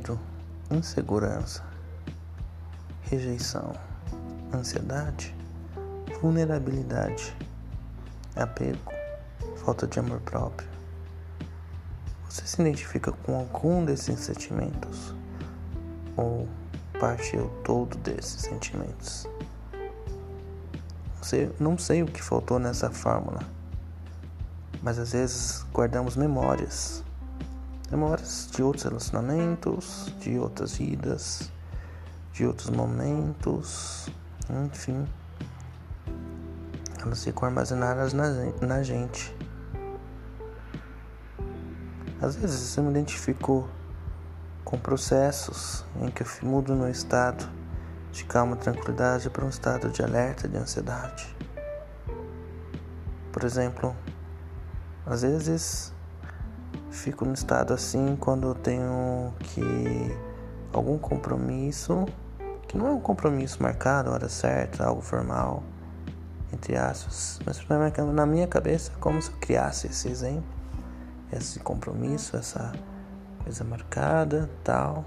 medo, insegurança, rejeição, ansiedade, vulnerabilidade, apego, falta de amor próprio. Você se identifica com algum desses sentimentos? Ou parte ou todo desses sentimentos? Você, não sei o que faltou nessa fórmula, mas às vezes guardamos memórias memórias de outros relacionamentos, de outras vidas, de outros momentos, enfim. Elas ficam armazenadas na, na gente. Às vezes eu me identifico com processos em que eu mudo meu estado de calma e tranquilidade para um estado de alerta, de ansiedade. Por exemplo, às vezes fico no estado assim quando eu tenho que algum compromisso que não é um compromisso marcado, hora certa, algo formal, entre aspas, mas na minha cabeça é como se eu criasse esse exemplo, esse compromisso, essa coisa marcada, tal,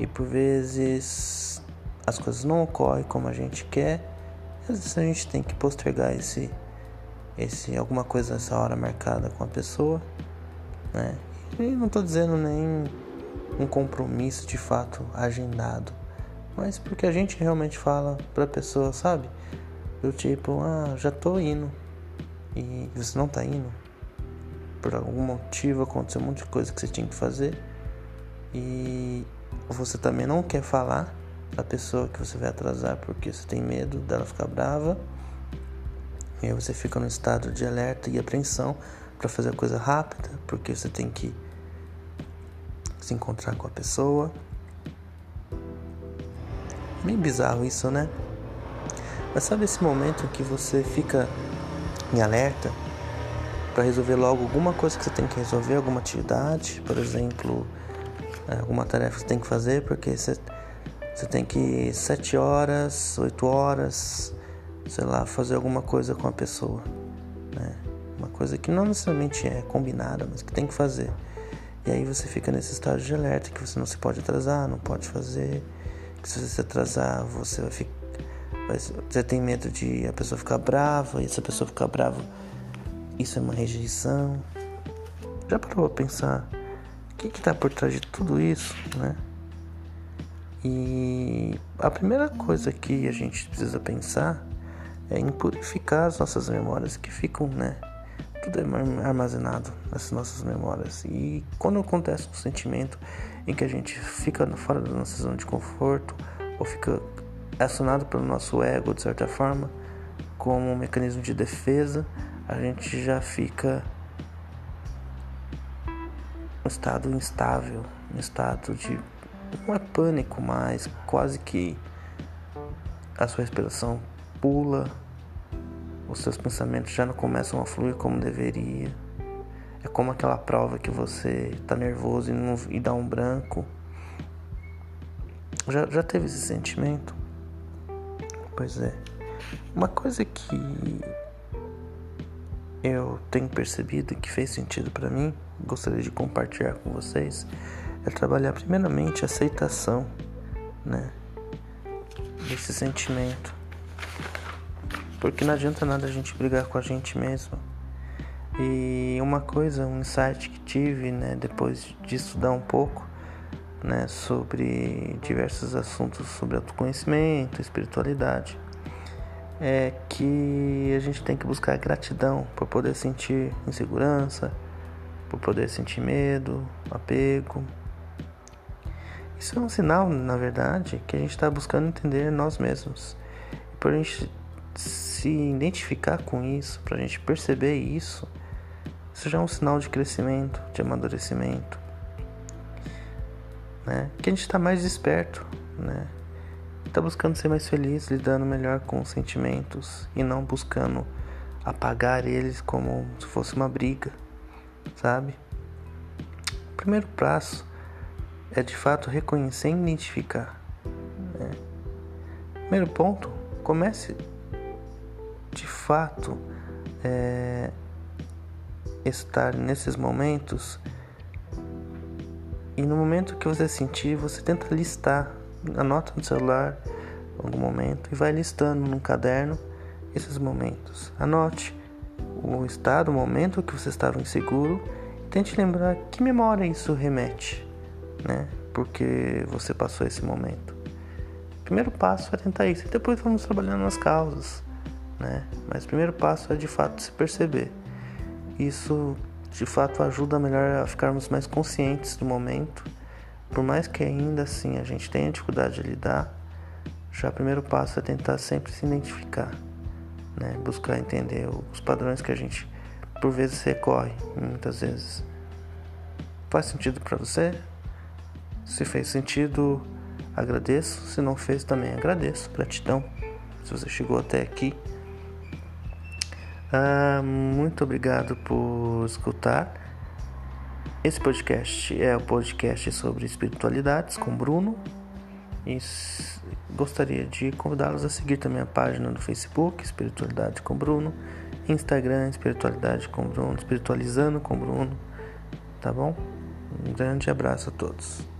e por vezes as coisas não ocorrem como a gente quer, às vezes a gente tem que postergar esse, esse alguma coisa essa hora marcada com a pessoa né? E não estou dizendo nem um compromisso de fato agendado, mas porque a gente realmente fala para a pessoa, sabe? Do tipo, ah, já tô indo e você não tá indo. Por algum motivo aconteceu um monte de coisa que você tinha que fazer e você também não quer falar pra pessoa que você vai atrasar porque você tem medo dela ficar brava. E aí você fica no estado de alerta e apreensão para fazer a coisa rápida, porque você tem que se encontrar com a pessoa. Meio bizarro isso, né? Mas sabe esse momento que você fica em alerta para resolver logo alguma coisa que você tem que resolver, alguma atividade, por exemplo, é, alguma tarefa que você tem que fazer, porque você, você tem que sete horas, oito horas, sei lá, fazer alguma coisa com a pessoa, né? Uma coisa que não necessariamente é combinada, mas que tem que fazer. E aí você fica nesse estado de alerta que você não se pode atrasar, não pode fazer, que se você se atrasar, você vai ficar você tem medo de a pessoa ficar brava, e se a pessoa ficar brava, isso é uma rejeição. Já parou pra pensar o que está por trás de tudo isso, né? E a primeira coisa que a gente precisa pensar é em purificar as nossas memórias que ficam, né? Tudo é armazenado nas nossas memórias. E quando acontece um sentimento em que a gente fica fora da nossa zona de conforto ou fica acionado pelo nosso ego de certa forma, como um mecanismo de defesa, a gente já fica um estado instável, um estado de não é pânico, mas quase que a sua respiração pula, os seus pensamentos já não começam a fluir como deveria. É como aquela prova que você tá nervoso e, não, e dá um branco. Já, já teve esse sentimento? Pois é. Uma coisa que eu tenho percebido que fez sentido para mim, gostaria de compartilhar com vocês, é trabalhar primeiramente a aceitação, né? Desse sentimento. Porque não adianta nada a gente brigar com a gente mesmo. E uma coisa, um insight que tive, né, depois de estudar um pouco, né, sobre diversos assuntos sobre autoconhecimento, espiritualidade, é que a gente tem que buscar gratidão por poder sentir insegurança, por poder sentir medo, apego. Isso é um sinal, na verdade, que a gente está buscando entender nós mesmos. Por a gente se identificar com isso, para a gente perceber isso, isso já é um sinal de crescimento, de amadurecimento. Né? Que a gente está mais desperto, né? Está buscando ser mais feliz, lidando melhor com os sentimentos e não buscando apagar eles como se fosse uma briga, sabe? O primeiro passo é de fato reconhecer e identificar. Né? Primeiro ponto, comece de fato é, estar nesses momentos E no momento que você sentir, você tenta listar, anota no celular algum momento e vai listando num caderno esses momentos. Anote o estado, o momento que você estava inseguro e tente lembrar que memória isso remete, né? Porque você passou esse momento. O primeiro passo é tentar isso, e depois vamos trabalhando nas causas, né? Mas o primeiro passo é de fato se perceber. Isso de fato ajuda melhor a ficarmos mais conscientes do momento. Por mais que ainda assim a gente tenha dificuldade de lidar, já o primeiro passo é tentar sempre se identificar né? buscar entender os padrões que a gente por vezes recorre, muitas vezes. Faz sentido para você? Se fez sentido, agradeço. Se não fez, também agradeço. Gratidão se você chegou até aqui. Ah, muito obrigado por escutar. Esse podcast é o podcast sobre espiritualidades com Bruno. E gostaria de convidá-los a seguir também a página do Facebook, Espiritualidade com Bruno, Instagram, Espiritualidade com Bruno, Espiritualizando com Bruno, tá bom? Um grande abraço a todos.